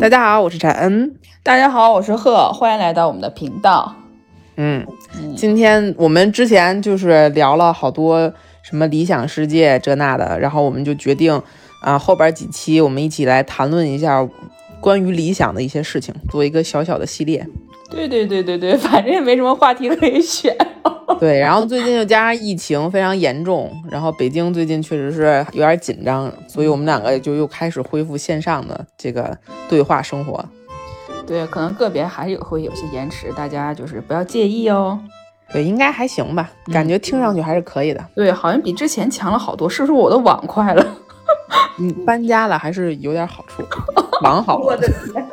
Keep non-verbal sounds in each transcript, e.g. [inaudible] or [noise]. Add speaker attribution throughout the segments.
Speaker 1: 大家好，我是陈恩。
Speaker 2: 大家好，我是贺，欢迎来到我们的频道。
Speaker 1: 嗯，今天我们之前就是聊了好多什么理想世界这那的，然后我们就决定啊，后边几期我们一起来谈论一下关于理想的一些事情，做一个小小的系列。
Speaker 2: 对对对对对，[laughs] 反正也没什么话题可以选。[laughs]
Speaker 1: 对，然后最近又加上疫情非常严重，然后北京最近确实是有点紧张，所以我们两个就又开始恢复线上的这个对话生活。
Speaker 2: 对，可能个别还是有会有些延迟，大家就是不要介意哦。
Speaker 1: 对，应该还行吧，感觉听上去还是可以的。
Speaker 2: 对，好像比之前强了好多，是不是我的网快了？
Speaker 1: 你 [laughs] 搬家了还是有点好处，网好。
Speaker 2: 我的天。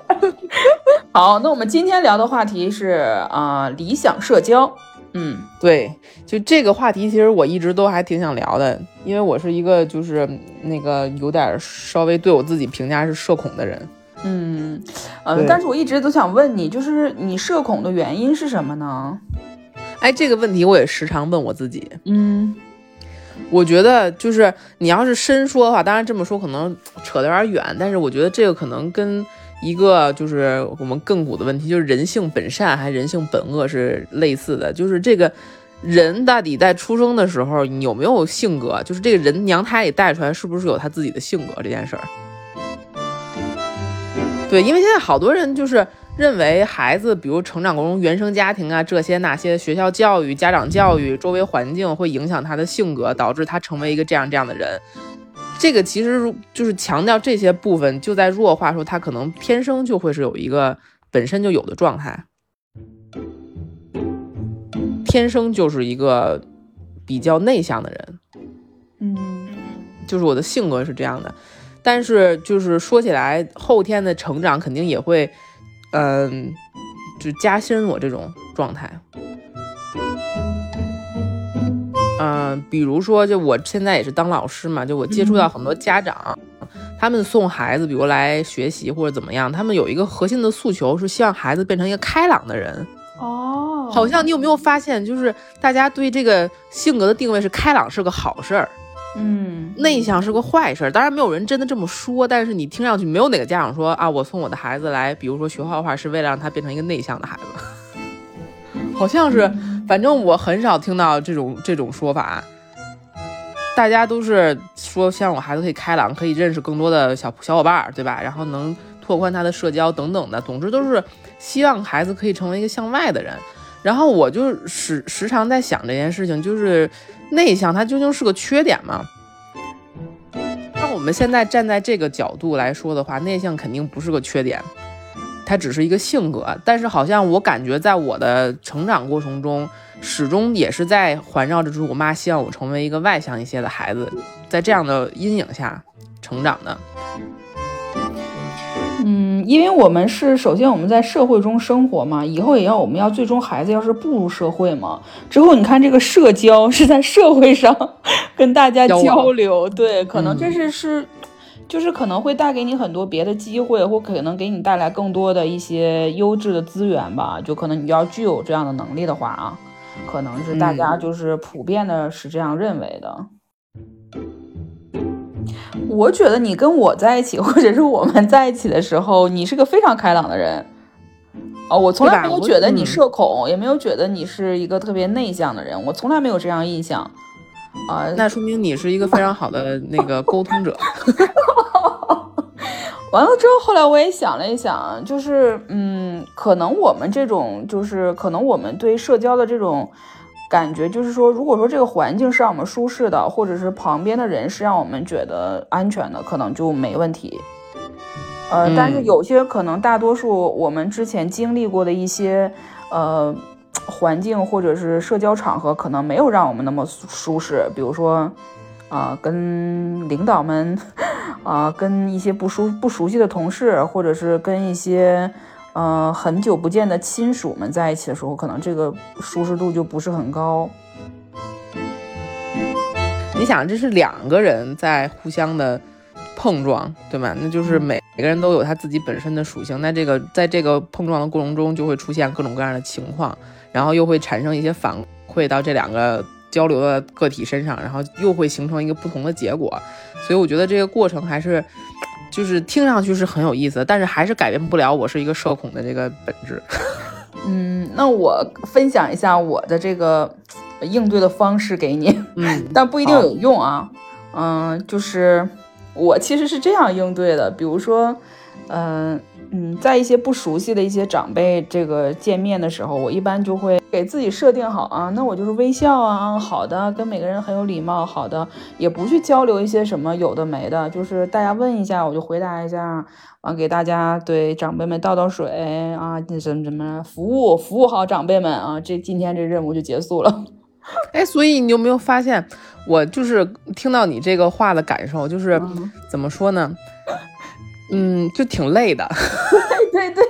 Speaker 2: 好，那我们今天聊的话题是啊，理想社交。
Speaker 1: 嗯，对，就这个话题，其实我一直都还挺想聊的，因为我是一个就是那个有点稍微对我自己评价是社恐的人。
Speaker 2: 嗯，呃，但是我一直都想问你，就是你社恐的原因是什么呢？
Speaker 1: 哎，这个问题我也时常问我自己。
Speaker 2: 嗯，
Speaker 1: 我觉得就是你要是深说的话，当然这么说可能扯得有点远，但是我觉得这个可能跟。一个就是我们亘古的问题，就是人性本善还是人性本恶是类似的。就是这个人到底在出生的时候你有没有性格？就是这个人娘胎里带出来是不是有他自己的性格这件事儿？对，因为现在好多人就是认为孩子，比如成长过程中原生家庭啊这些那些学校教育、家长教育、周围环境会影响他的性格，导致他成为一个这样这样的人。这个其实就是强调这些部分，就在弱化说他可能天生就会是有一个本身就有的状态，天生就是一个比较内向的人，
Speaker 2: 嗯，
Speaker 1: 就是我的性格是这样的，但是就是说起来，后天的成长肯定也会，嗯，就加深我这种状态。嗯，比如说，就我现在也是当老师嘛，就我接触到很多家长，他们送孩子，比如来学习或者怎么样，他们有一个核心的诉求是希望孩子变成一个开朗的人。
Speaker 2: 哦，
Speaker 1: 好像你有没有发现，就是大家对这个性格的定位是开朗是个好事儿，
Speaker 2: 嗯，
Speaker 1: 内向是个坏事儿。当然没有人真的这么说，但是你听上去没有哪个家长说啊，我送我的孩子来，比如说学画画是为了让他变成一个内向的孩子，[laughs] 好像是。反正我很少听到这种这种说法，大家都是说希望我孩子可以开朗，可以认识更多的小小伙伴，对吧？然后能拓宽他的社交等等的，总之都是希望孩子可以成为一个向外的人。然后我就时时常在想这件事情，就是内向它究竟是个缺点吗？那我们现在站在这个角度来说的话，内向肯定不是个缺点。它只是一个性格，但是好像我感觉在我的成长过程中，始终也是在环绕着，就是我妈希望我成为一个外向一些的孩子，在这样的阴影下成长的。
Speaker 2: 嗯，因为我们是首先我们在社会中生活嘛，以后也要我们要最终孩子要是步入社会嘛，之后你看这个社交是在社会上 [laughs] 跟大家交流，对，可能这是是。就是可能会带给你很多别的机会，或可能给你带来更多的一些优质的资源吧。就可能你要具有这样的能力的话啊，可能是大家就是普遍的是这样认为的。我觉得你跟我在一起，或者是我们在一起的时候，你是个非常开朗的人。哦，我从来没有觉得你社恐，也没有觉得你是一个特别内向的人，我从来没有这样印象。啊，
Speaker 1: 那说明你是一个非常好的那个沟通者。[laughs]
Speaker 2: 完了之后，后来我也想了一想，就是，嗯，可能我们这种，就是可能我们对社交的这种感觉，就是说，如果说这个环境是让我们舒适的，或者是旁边的人是让我们觉得安全的，可能就没问题。呃，但是有些可能，大多数我们之前经历过的一些，呃。环境或者是社交场合可能没有让我们那么舒适，比如说，啊，跟领导们，[laughs] 啊，跟一些不熟不熟悉的同事，或者是跟一些，呃，很久不见的亲属们在一起的时候，可能这个舒适度就不是很高。
Speaker 1: 你想，这是两个人在互相的碰撞，对吧？那就是每每个人都有他自己本身的属性，那这个在这个碰撞的过程中，就会出现各种各样的情况。然后又会产生一些反馈到这两个交流的个体身上，然后又会形成一个不同的结果。所以我觉得这个过程还是就是听上去是很有意思，但是还是改变不了我是一个社恐的这个本质。[laughs]
Speaker 2: 嗯，那我分享一下我的这个应对的方式给你，
Speaker 1: 嗯，[laughs]
Speaker 2: 但不一定有用啊。嗯，就是我其实是这样应对的，比如说，嗯。嗯，在一些不熟悉的一些长辈这个见面的时候，我一般就会给自己设定好啊，那我就是微笑啊，好的，跟每个人很有礼貌，好的，也不去交流一些什么有的没的，就是大家问一下我就回答一下，完给大家对长辈们倒倒水啊，那什么什么服务服务好长辈们啊，这今天这任务就结束了。[laughs]
Speaker 1: 哎，所以你有没有发现，我就是听到你这个话的感受，就是怎么说呢？嗯，就挺累的。[laughs]
Speaker 2: 对对，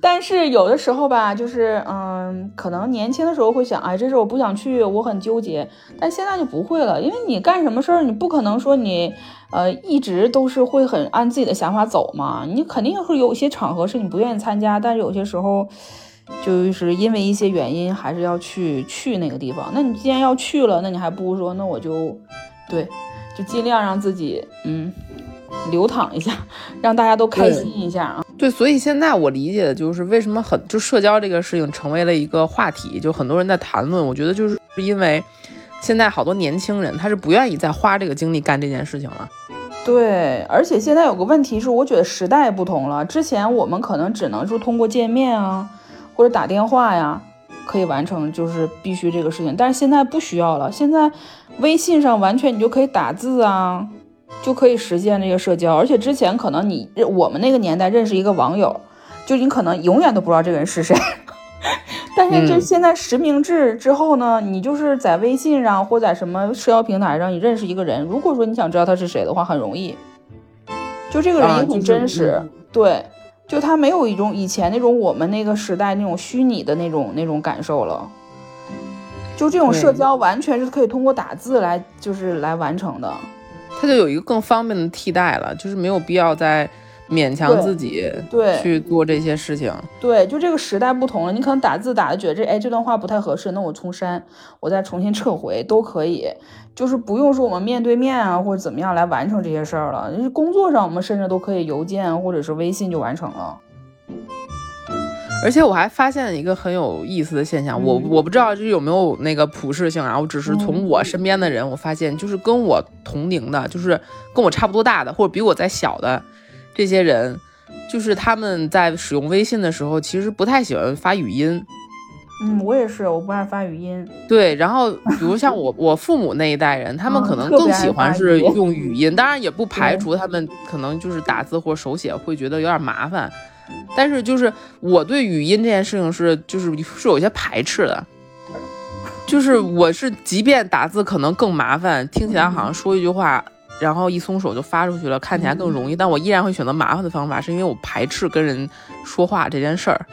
Speaker 2: 但是有的时候吧，就是嗯，可能年轻的时候会想，哎，这事我不想去，我很纠结。但现在就不会了，因为你干什么事儿，你不可能说你呃一直都是会很按自己的想法走嘛。你肯定会有一些场合是你不愿意参加，但是有些时候就是因为一些原因，还是要去去那个地方。那你既然要去了，那你还不如说，那我就对，就尽量让自己嗯。流淌一下，[laughs] 让大家都开心一下啊！
Speaker 1: 对，所以现在我理解的就是为什么很就社交这个事情成为了一个话题，就很多人在谈论。我觉得就是因为现在好多年轻人他是不愿意再花这个精力干这件事情了。
Speaker 2: 对，而且现在有个问题是，我觉得时代不同了。之前我们可能只能说通过见面啊，或者打电话呀，可以完成就是必须这个事情，但是现在不需要了。现在微信上完全你就可以打字啊。就可以实现这个社交，而且之前可能你我们那个年代认识一个网友，就你可能永远都不知道这个人是谁。[laughs] 但是这现在实名制之后呢，你就是在微信上或在什么社交平台上，你认识一个人，如果说你想知道他是谁的话，很容易。就这个人也很真实，对，就他没有一种以前那种我们那个时代那种虚拟的那种那种感受了。就这种社交完全是可以通过打字来就是来完成的。
Speaker 1: 它就有一个更方便的替代了，就是没有必要再勉强自己
Speaker 2: 对
Speaker 1: 去做这些事情。
Speaker 2: 对，就这个时代不同了，你可能打字打的觉得这哎这段话不太合适，那我重删，我再重新撤回都可以，就是不用说我们面对面啊或者怎么样来完成这些事儿了。工作上我们甚至都可以邮件或者是微信就完成了。
Speaker 1: 而且我还发现了一个很有意思的现象，我我不知道这有没有那个普适性啊，我只是从我身边的人，我发现就是跟我同龄的，就是跟我差不多大的，或者比我再小的这些人，就是他们在使用微信的时候，其实不太喜欢发语音。
Speaker 2: 嗯，我也是，我不爱发语音。
Speaker 1: 对，然后比如像我我父母那一代人，他们可能更喜欢是用语音，当然也不排除他们可能就是打字或手写会觉得有点麻烦。但是就是我对语音这件事情是就是是有些排斥的，就是我是即便打字可能更麻烦，听起来好像说一句话，然后一松手就发出去了，看起来更容易，但我依然会选择麻烦的方法，是因为我排斥跟人说话这件事儿。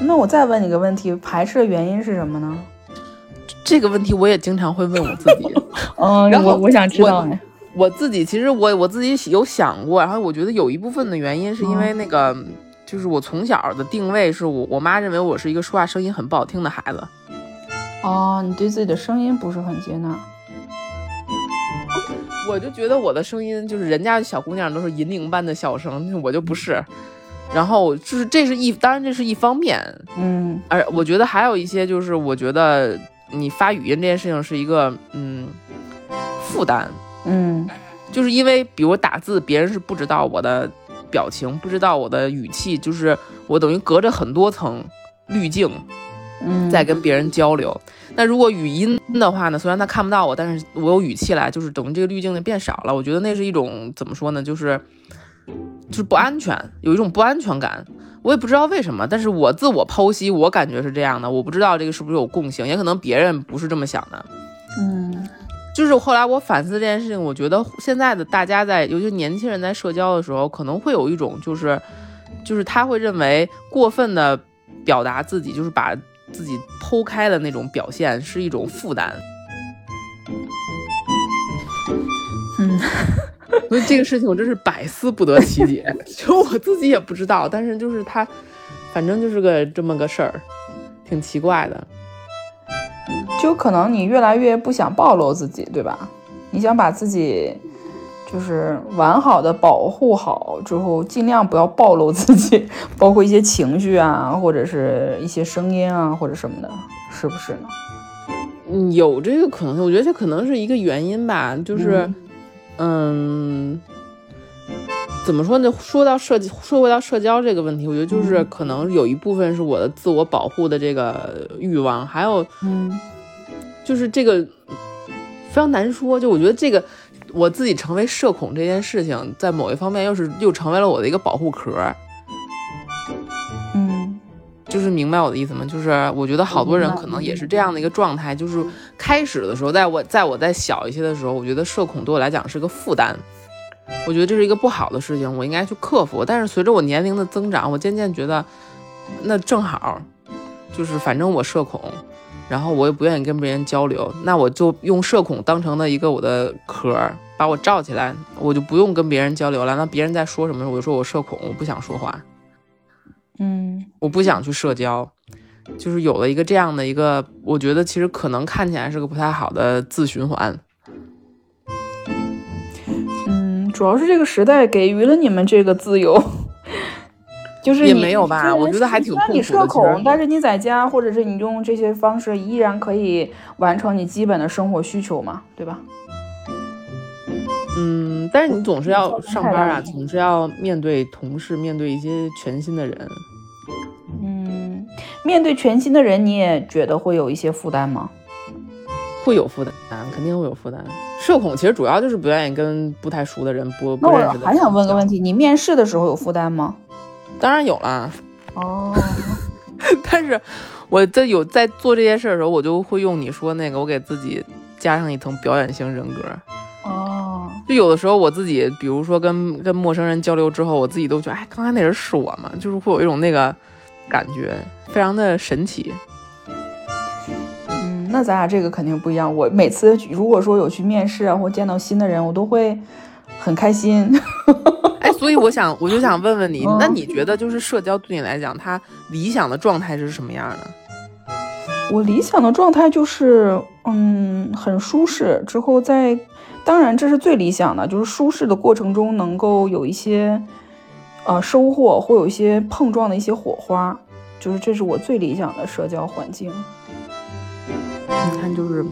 Speaker 2: 那我再问你个问题，排斥的原因是什么呢？
Speaker 1: 这个问题我也经常会问我自己。
Speaker 2: 嗯，
Speaker 1: 然后
Speaker 2: 我想知道哎。
Speaker 1: 我自己其实我我自己有想过，然后我觉得有一部分的原因是因为那个，就是我从小的定位是我我妈认为我是一个说话声音很不好听的孩子。
Speaker 2: 哦，你对自己的声音不是很接纳？[laughs]
Speaker 1: 我就觉得我的声音就是人家小姑娘都是银铃般的笑声，我就不是。然后就是这是一，当然这是一方面，
Speaker 2: 嗯，
Speaker 1: 而我觉得还有一些就是我觉得你发语音这件事情是一个嗯负担。
Speaker 2: 嗯，
Speaker 1: 就是因为比如打字，别人是不知道我的表情，不知道我的语气，就是我等于隔着很多层滤镜，
Speaker 2: 嗯，
Speaker 1: 在跟别人交流。那如果语音的话呢？虽然他看不到我，但是我有语气来，就是等于这个滤镜就变少了。我觉得那是一种怎么说呢？就是就是不安全，有一种不安全感。我也不知道为什么，但是我自我剖析，我感觉是这样的。我不知道这个是不是有共性，也可能别人不是这么想的。
Speaker 2: 嗯。
Speaker 1: 就是后来我反思这件事情，我觉得现在的大家在，尤其年轻人在社交的时候，可能会有一种就是，就是他会认为过分的表达自己，就是把自己剖开的那种表现是一种负担。
Speaker 2: 嗯，[laughs]
Speaker 1: 所以这个事情我真是百思不得其解，[laughs] 就我自己也不知道，但是就是他，反正就是个这么个事儿，挺奇怪的。
Speaker 2: 就可能你越来越不想暴露自己，对吧？你想把自己就是完好的保护好之后，尽量不要暴露自己，[laughs] 包括一些情绪啊，或者是一些声音啊，或者什么的，是不是呢？
Speaker 1: 嗯，有这个可能性，我觉得这可能是一个原因吧，就是，嗯，怎么说呢？说到社说回到社交这个问题，我觉得就是可能有一部分是我的自我保护的这个欲望，还有，
Speaker 2: 嗯，
Speaker 1: 就是这个非常难说。就我觉得这个我自己成为社恐这件事情，在某一方面又是又成为了我的一个保护壳。
Speaker 2: 嗯，
Speaker 1: 就是明白我的意思吗？就是我觉得好多人可能也是这样的一个状态，就是开始的时候，在我在我在小一些的时候，我觉得社恐对我来讲是个负担，我觉得这是一个不好的事情，我应该去克服。但是随着我年龄的增长，我渐渐觉得，那正好，就是反正我社恐，然后我也不愿意跟别人交流，那我就用社恐当成了一个我的壳，把我罩起来，我就不用跟别人交流了。那别人在说什么，我就说我社恐，我不想说话。
Speaker 2: 嗯，
Speaker 1: 我不想去社交，就是有了一个这样的一个，我觉得其实可能看起来是个不太好的自循环。
Speaker 2: 主要是这个时代给予了你们这个自由，[laughs] 就是
Speaker 1: 也
Speaker 2: 你
Speaker 1: 没有吧我觉得还挺
Speaker 2: 虽然你
Speaker 1: 痛苦的其
Speaker 2: 社恐，但是你在家或者是你用这些方式，依然可以完成你基本的生活需求嘛，对吧？
Speaker 1: 嗯，但是你总是要上班啊，总是要面对同事，面对一些全新的人。
Speaker 2: 嗯，面对全新的人，你也觉得会有一些负担吗？
Speaker 1: 会有负担，肯定会有负担。社恐其实主要就是不愿意跟不太熟的人、不不认识的人。
Speaker 2: 还想问个问题，你面试的时候有负担吗？[laughs]
Speaker 1: 当然有啦，
Speaker 2: 哦，[laughs]
Speaker 1: 但是我在有在做这些事儿的时候，我就会用你说那个，我给自己加上一层表演型人格。
Speaker 2: 哦，
Speaker 1: 就有的时候我自己，比如说跟跟陌生人交流之后，我自己都觉得，哎，刚才那人是我吗？就是会有一种那个感觉，非常的神奇。
Speaker 2: 嗯，那咱俩这个肯定不一样。我每次如果说有去面试啊，或见到新的人，我都会很开心。[laughs]
Speaker 1: 哎，所以我想，我就想问问你，
Speaker 2: 嗯
Speaker 1: 那你觉得就是社交对你来讲，它理想的状态是什么样的？
Speaker 2: 我理想的状态就是，嗯，很舒适。之后在，当然这是最理想的，就是舒适的过程中能够有一些，呃，收获或有一些碰撞的一些火花，就是这是我最理想的社交环境。
Speaker 1: 你看，就是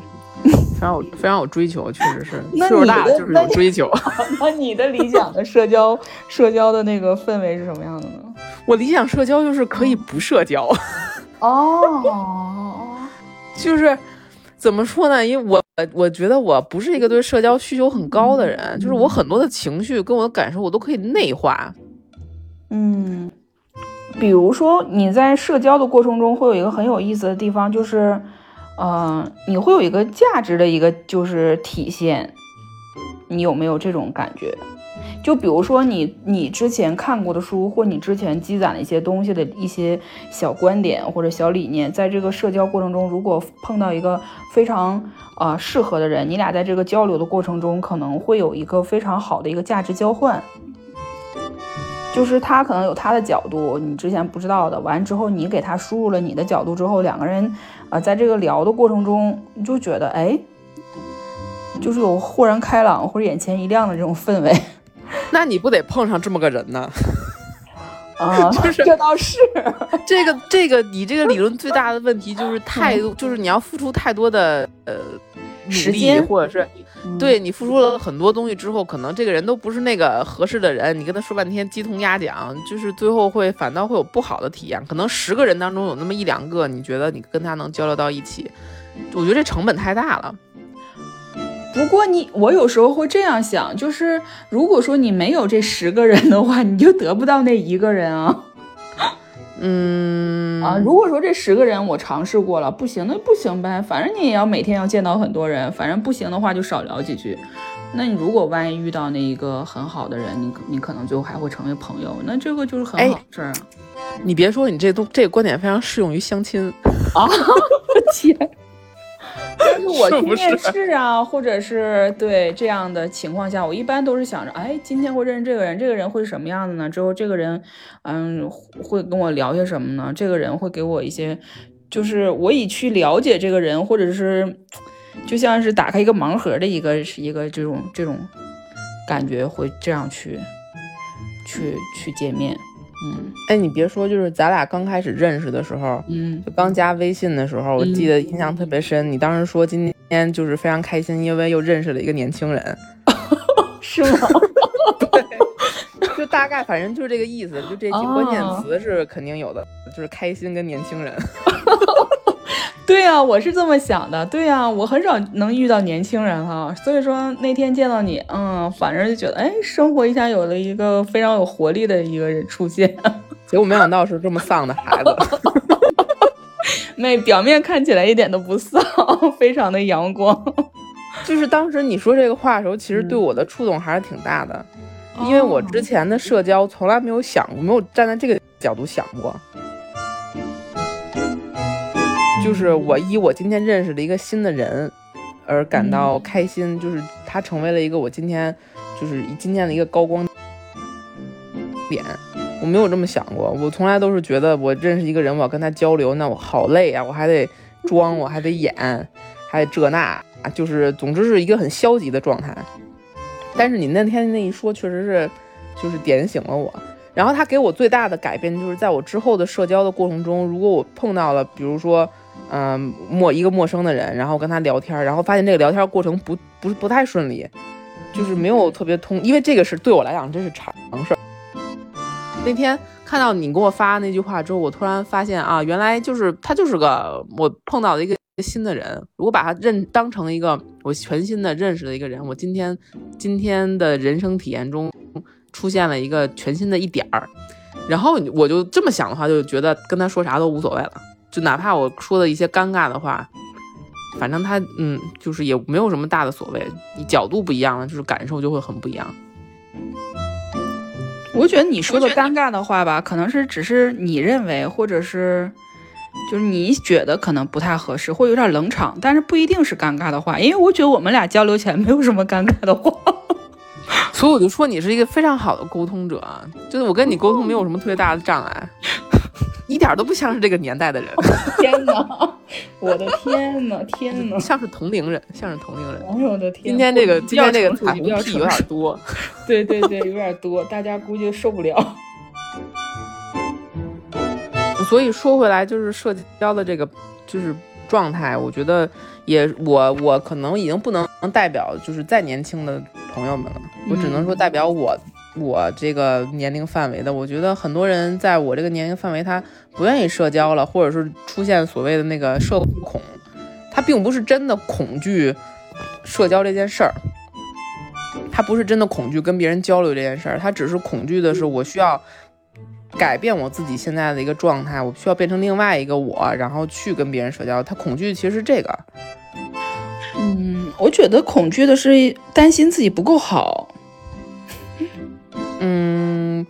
Speaker 1: [laughs] 非常有非常有追求，确实是岁数大就是有追求。[laughs] [laughs]
Speaker 2: 那你的理想的社交社交的那个氛围是什么样的呢？
Speaker 1: 我理想社交就是可以不社交，
Speaker 2: 哦，
Speaker 1: 就是怎么说呢？因为我我觉得我不是一个对社交需求很高的人，就是我很多的情绪跟我的感受我都可以内化。
Speaker 2: 嗯，比如说你在社交的过程中会有一个很有意思的地方，就是，呃，你会有一个价值的一个就是体现，你有没有这种感觉？就比如说你你之前看过的书，或你之前积攒的一些东西的一些小观点或者小理念，在这个社交过程中，如果碰到一个非常呃适合的人，你俩在这个交流的过程中，可能会有一个非常好的一个价值交换。就是他可能有他的角度，你之前不知道的，完之后你给他输入了你的角度之后，两个人啊、呃在这个聊的过程中，你就觉得哎，就是有豁然开朗或者眼前一亮的这种氛围 [laughs]
Speaker 1: 那你不得碰上这么个人呢？
Speaker 2: 啊，[laughs]
Speaker 1: 就是
Speaker 2: 这倒是，
Speaker 1: 这个这个你这个理论最大的问题就是太多，就是你要付出太多的呃，
Speaker 2: 时间
Speaker 1: 或者是对你付出了很多东西之后，可能这个人都不是那个合适的人，你跟他说半天鸡同鸭讲，就是最后会反倒会有不好的体验。可能十个人当中有那么一两个，你觉得你跟他能交流到一起，我觉得这成本太大了。
Speaker 2: 不过你，我有时候会这样想，就是如果说你没有这十个人的话，你就得不到那一个人啊。
Speaker 1: 嗯
Speaker 2: 啊，如果说这十个人我尝试过了，不行，那不行呗，反正你也要每天要见到很多人，反正不行的话就少聊几句。那你如果万一遇到那一个很好的人，你你可能最后还会成为朋友，那这个就是很
Speaker 1: 哎
Speaker 2: 好的事儿啊。
Speaker 1: 你别说，你这都这个观点非常适用于相亲。
Speaker 2: 啊，[laughs] 天！我去面试啊，或者是对这样的情况下，我一般都是想着，哎，今天会认识这个人，这个人会是什么样的呢？之后这个人，嗯，会跟我聊些什么呢？这个人会给我一些，就是我以去了解这个人，或者是就像是打开一个盲盒的一个是一个这种这种感觉会这样去去去见面。嗯，
Speaker 1: 哎，你别说，就是咱俩刚开始认识的时候，
Speaker 2: 嗯，
Speaker 1: 就刚加微信的时候，我记得印象特别深。你当时说今天就是非常开心，因为又认识了一个年轻人，[laughs]
Speaker 2: 是吗？[laughs]
Speaker 1: 对，就大概反正就是这个意思，就这几关键词是肯定有的，就是开心跟年轻人。[laughs] [laughs]
Speaker 2: 对呀，我是这么想的。对呀，我很少能遇到年轻人哈，所以说那天见到你，嗯，反正就觉得，哎，生活一下有了一个非常有活力的一个人出现。[laughs]
Speaker 1: 结果没想到是这么丧的孩子。[laughs]
Speaker 2: 那表面看起来一点都不丧，非常的阳光。
Speaker 1: 就是当时你说这个话的时候，其实对我的触动还是挺大的，因为我之前的社交从来没有想过，没有站在这个角度想过。就是我以我今天认识了一个新的人而感到开心，就是他成为了一个我今天就是今天的一个高光点。我没有这么想过，我从来都是觉得我认识一个人，我要跟他交流，那我好累啊，我还得装，我还得演，还得这那，就是总之是一个很消极的状态。但是你那天那一说，确实是就是点醒了我。然后他给我最大的改变，就是在我之后的社交的过程中，如果我碰到了，比如说。嗯，陌一个陌生的人，然后跟他聊天，然后发现这个聊天过程不不不太顺利，就是没有特别通，因为这个是对我来讲这是常事。那天看到你给我发那句话之后，我突然发现啊，原来就是他就是个我碰到的一个新的人。如果把他认当成一个我全新的认识的一个人，我今天今天的人生体验中出现了一个全新的一点儿，然后我就这么想的话，就觉得跟他说啥都无所谓了。就哪怕我说的一些尴尬的话，反正他嗯，就是也没有什么大的所谓。你角度不一样了，就是感受就会很不一样。
Speaker 2: 我觉得你说的尴尬的话吧，可能是只是你认为，或者是就是你觉得可能不太合适，或有点冷场，但是不一定是尴尬的话。因为我觉得我们俩交流起来没有什么尴尬的话，
Speaker 1: 所以我就说你是一个非常好的沟通者，就是我跟你沟通没有什么特别大的障碍。[laughs] 一点都不像是这个年代的人。[laughs]
Speaker 2: 天哪！我的天哪！天哪！
Speaker 1: 像是同龄人，像是同龄人。
Speaker 2: 哎呦我的天！
Speaker 1: 今天这个今天这个彩虹屁有点多。[laughs]
Speaker 2: 对对对，有点多，大家估计受不了。[laughs]
Speaker 1: 所以说回来，就是社交的这个就是状态，我觉得也我我可能已经不能代表就是再年轻的朋友们了，我只能说代表我。我这个年龄范围的，我觉得很多人在我这个年龄范围，他不愿意社交了，或者是出现所谓的那个社恐，他并不是真的恐惧社交这件事儿，他不是真的恐惧跟别人交流这件事儿，他只是恐惧的是我需要改变我自己现在的一个状态，我需要变成另外一个我，然后去跟别人社交。他恐惧其实是这个，
Speaker 2: 嗯，我觉得恐惧的是担心自己不够好。
Speaker 1: 嗯，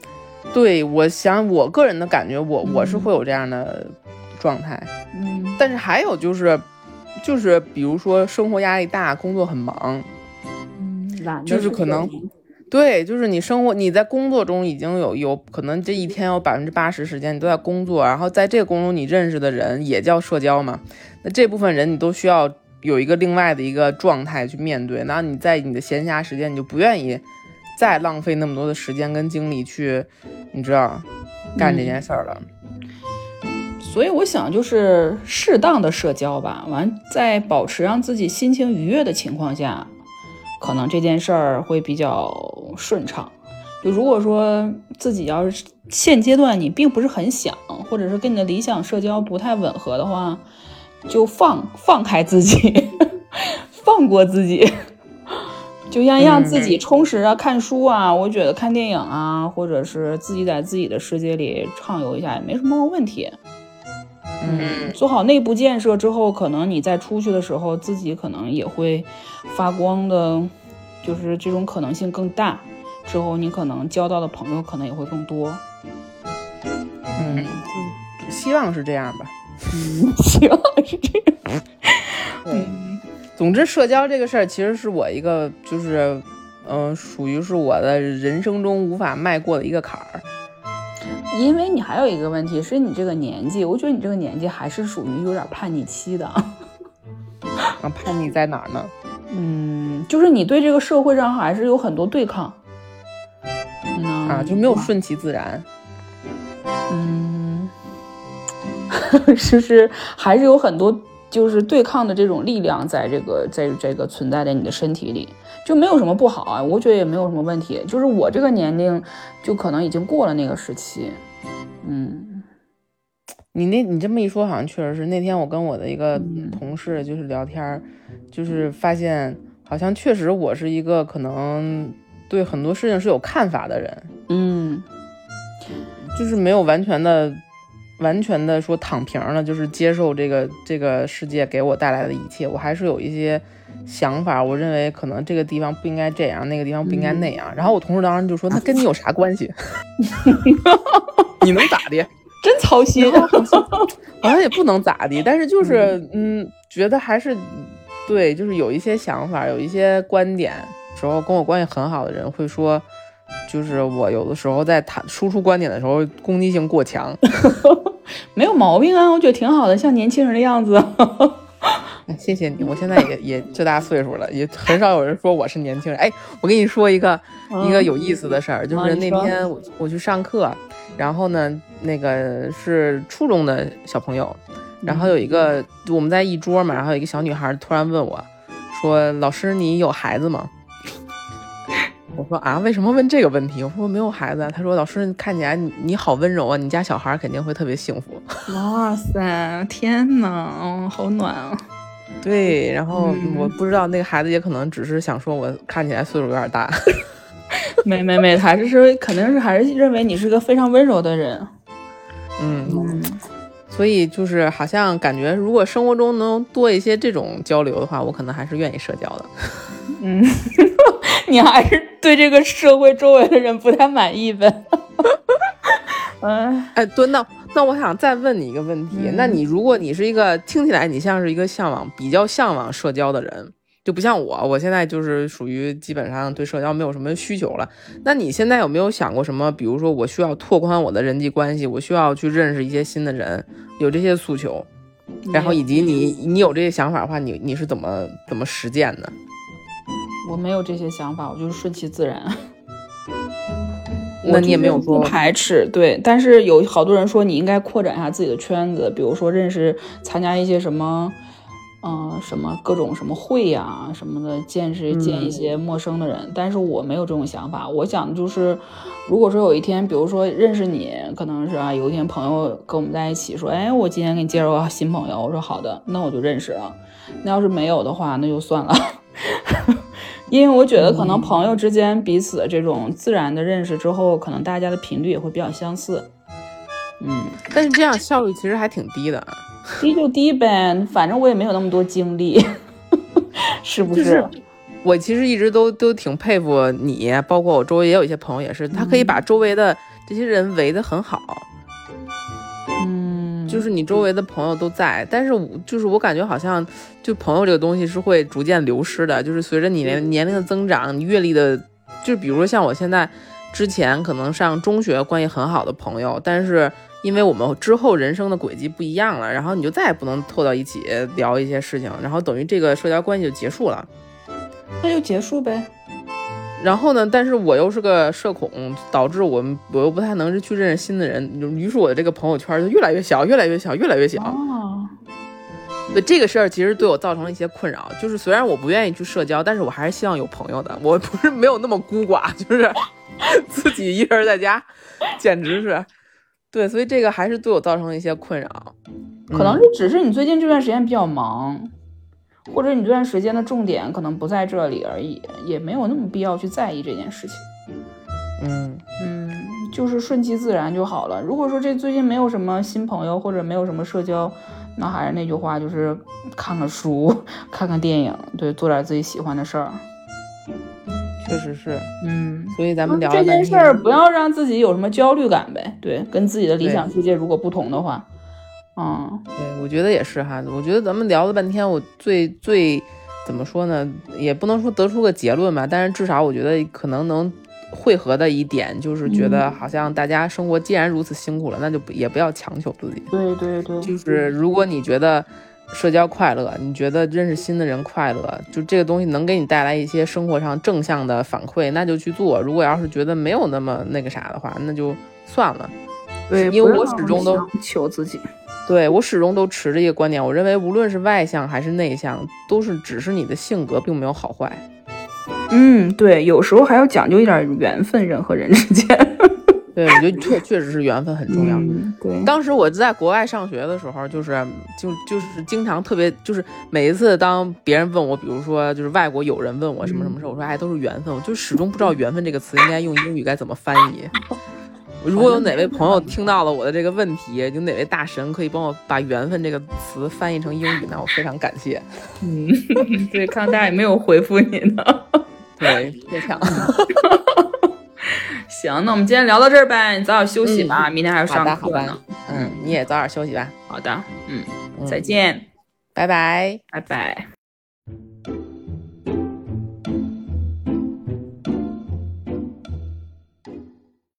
Speaker 1: 对，我想我个人的感觉，我我是会有这样的状态，
Speaker 2: 嗯，
Speaker 1: 但是还有就是，就是比如说生活压力大，工作很忙，
Speaker 2: 嗯，
Speaker 1: 就是可能，对，就是你生活你在工作中已经有有可能这一天有百分之八十时间你都在工作，然后在这个工作中你认识的人也叫社交嘛，那这部分人你都需要有一个另外的一个状态去面对，那你在你的闲暇时间你就不愿意。再浪费那么多的时间跟精力去，你知道，干这件事儿了。
Speaker 2: 所以我想，就是适当的社交吧。完，在保持让自己心情愉悦的情况下，可能这件事儿会比较顺畅。就如果说自己要是现阶段你并不是很想，或者是跟你的理想社交不太吻合的话，就放放开自己，[laughs] 放过自己。就像让自己充实啊，看书啊，我觉得看电影啊，或者是自己在自己的世界里畅游一下也没什么问题。
Speaker 1: 嗯，
Speaker 2: 做好内部建设之后，可能你再出去的时候，自己可能也会发光的，就是这种可能性更大。之后你可能交到的朋友可能也会更多。
Speaker 1: 嗯，希望是这样吧。
Speaker 2: 嗯，希望是这样。嗯。
Speaker 1: 总之，社交这个事儿其实是我一个，就是，嗯，属于是我的人生中无法迈过的一个坎儿。
Speaker 2: 因为你还有一个问题，是你这个年纪，我觉得你这个年纪还是属于有点叛逆期的。[laughs]
Speaker 1: 啊，叛逆在哪儿呢？
Speaker 2: 嗯，就是你对这个社会上还是有很多对抗，
Speaker 1: 啊，就没有顺其自然。
Speaker 2: 嗯，[laughs] 是不是还是有很多就是对抗的这种力量在这个在这个存在在你的身体里，就没有什么不好啊，我觉得也没有什么问题。就是我这个年龄，就可能已经过了那个时期。嗯，
Speaker 1: 你那你这么一说，好像确实是那天我跟我的一个同事就是聊天，就是发现好像确实我是一个可能对很多事情是有看法的人。
Speaker 2: 嗯。
Speaker 1: 就是没有完全的、完全的说躺平了，就是接受这个这个世界给我带来的一切。我还是有一些想法，我认为可能这个地方不应该这样，那个地方不应该那样。然后我同事当时就说：“那跟你有啥关系？[laughs] 你能咋的？
Speaker 2: 真操心。[laughs]
Speaker 1: 好像也不能咋的，但是就是嗯，觉得还是对，就是有一些想法，有一些观点。时候跟我关系很好的人会说。”就是我有的时候在谈输出观点的时候，攻击性过强，[laughs]
Speaker 2: 没有毛病啊，我觉得挺好的，像年轻人的样子。
Speaker 1: 谢谢你，我现在也也这大岁数了，也很少有人说我是年轻人。哎，我跟你说一个一个有意思的事儿，就是那天我我去上课，然后呢，那个是初中的小朋友，然后有一个我们在一桌嘛，然后有一个小女孩突然问我，说：“老师，你有孩子吗？”我说啊，为什么问这个问题？我说我没有孩子。他说老师看起来你你好温柔啊，你家小孩肯定会特别幸福。[laughs]
Speaker 2: 哇塞，天哪，嗯，好暖啊。
Speaker 1: 对，然后我不知道那个孩子也可能只是想说我看起来岁数有点大。
Speaker 2: 没 [laughs] 没没，还是说肯定是还是认为你是个非常温柔的人。
Speaker 1: 嗯，所以就是好像感觉如果生活中能多一些这种交流的话，我可能还是愿意社交的。
Speaker 2: 嗯。你还是对这个社会周围的人不太满意呗？[laughs]
Speaker 1: 嗯哎，对，那那我想再问你一个问题，那你如果你是一个听起来你像是一个向往比较向往社交的人，就不像我，我现在就是属于基本上对社交没有什么需求了。那你现在有没有想过什么？比如说我需要拓宽我的人际关系，我需要去认识一些新的人，有这些诉求，然后以及你你有这些想法的话，你你是怎么怎么实践的？
Speaker 2: 我没有这些想法，我就是顺其自然。
Speaker 1: 那你也没有不
Speaker 2: 排斥，对。但是有好多人说你应该扩展一下自己的圈子，比如说认识、参加一些什么，嗯，什么各种什么会呀什么的，见识见一些陌生的人。但是我没有这种想法，我想的就是，如果说有一天，比如说认识你，可能是啊，有一天朋友跟我们在一起说，哎，我今天给你介绍个新朋友，我说好的，那我就认识了。那要是没有的话，那就算了。[laughs] 因为我觉得可能朋友之间彼此的这种自然的认识之后，可能大家的频率也会比较相似。嗯，
Speaker 1: 但是这样效率其实还挺低的。
Speaker 2: 低就低呗，反正我也没有那么多精力，[laughs] 是不是？
Speaker 1: 我其实一直都都挺佩服你，包括我周围也有一些朋友也是，他可以把周围的这些人围得很好。就是你周围的朋友都在，但是就是我感觉好像，就朋友这个东西是会逐渐流失的。就是随着你年年龄的增长，你阅历的，就比如说像我现在，之前可能上中学关系很好的朋友，但是因为我们之后人生的轨迹不一样了，然后你就再也不能凑到一起聊一些事情，然后等于这个社交关系就结束了，
Speaker 2: 那就结束呗。
Speaker 1: 然后呢？但是我又是个社恐，导致我我又不太能去认识新的人，于是我的这个朋友圈就越来越小，越来越小，越来越小。
Speaker 2: 哦。
Speaker 1: 对这个事儿，其实对我造成了一些困扰。就是虽然我不愿意去社交，但是我还是希望有朋友的。我不是没有那么孤寡，就是 [laughs] 自己一人在家，简直是。对，所以这个还是对我造成了一些困扰。
Speaker 2: 可能是只是你最近这段时间比较忙。或者你这段时间的重点可能不在这里而已，也没有那么必要去在意这件事情。
Speaker 1: 嗯
Speaker 2: 嗯，就是顺其自然就好了。如果说这最近没有什么新朋友或者没有什么社交，那还是那句话，就是看看书、看看电影，对，做点自己喜欢的事儿。
Speaker 1: 确实是，
Speaker 2: 嗯，
Speaker 1: 所以咱们聊
Speaker 2: 这件事儿，不要让自己有什么焦虑感呗。对，跟自己的理想世界如果不同的话。嗯，
Speaker 1: 对，我觉得也是哈。我觉得咱们聊了半天，我最最怎么说呢？也不能说得出个结论吧，但是至少我觉得可能能汇合的一点，就是觉得好像大家生活既然如此辛苦了，那就也不要强求自己。
Speaker 2: 对对对，
Speaker 1: 就是如果你觉得社交快乐，你觉得认识新的人快乐，就这个东西能给你带来一些生活上正向的反馈，那就去做。如果要是觉得没有那么那个啥的话，那就算了。
Speaker 2: 对，
Speaker 1: 因为我始终都
Speaker 2: 求自己。
Speaker 1: 对我始终都持着一个观点，我认为无论是外向还是内向，都是只是你的性格，并没有好坏。
Speaker 2: 嗯，对，有时候还要讲究一点缘分，人和人之间。[laughs]
Speaker 1: 对，我觉得确确实是缘分很重要。
Speaker 2: 对，
Speaker 1: 当时我在国外上学的时候，就是就就是经常特别，就是每一次当别人问我，比如说就是外国友人问我什么什么事，我说哎都是缘分，我就始终不知道缘分这个词应该用英语该怎么翻译。如果有哪位朋友听到了我的这个问题，有哪位大神可以帮我把缘分这个词翻译成英语，那我非常感谢。
Speaker 2: 嗯，[laughs] 对，看到大家也没有回复你呢。
Speaker 1: 对，别抢。
Speaker 2: 行，那我们今天聊到这儿呗，你早点休息吧，明天还要上
Speaker 1: 课呢。嗯，你也早点休息吧。
Speaker 2: 好的，嗯，再见，
Speaker 1: 拜拜，
Speaker 2: 拜拜。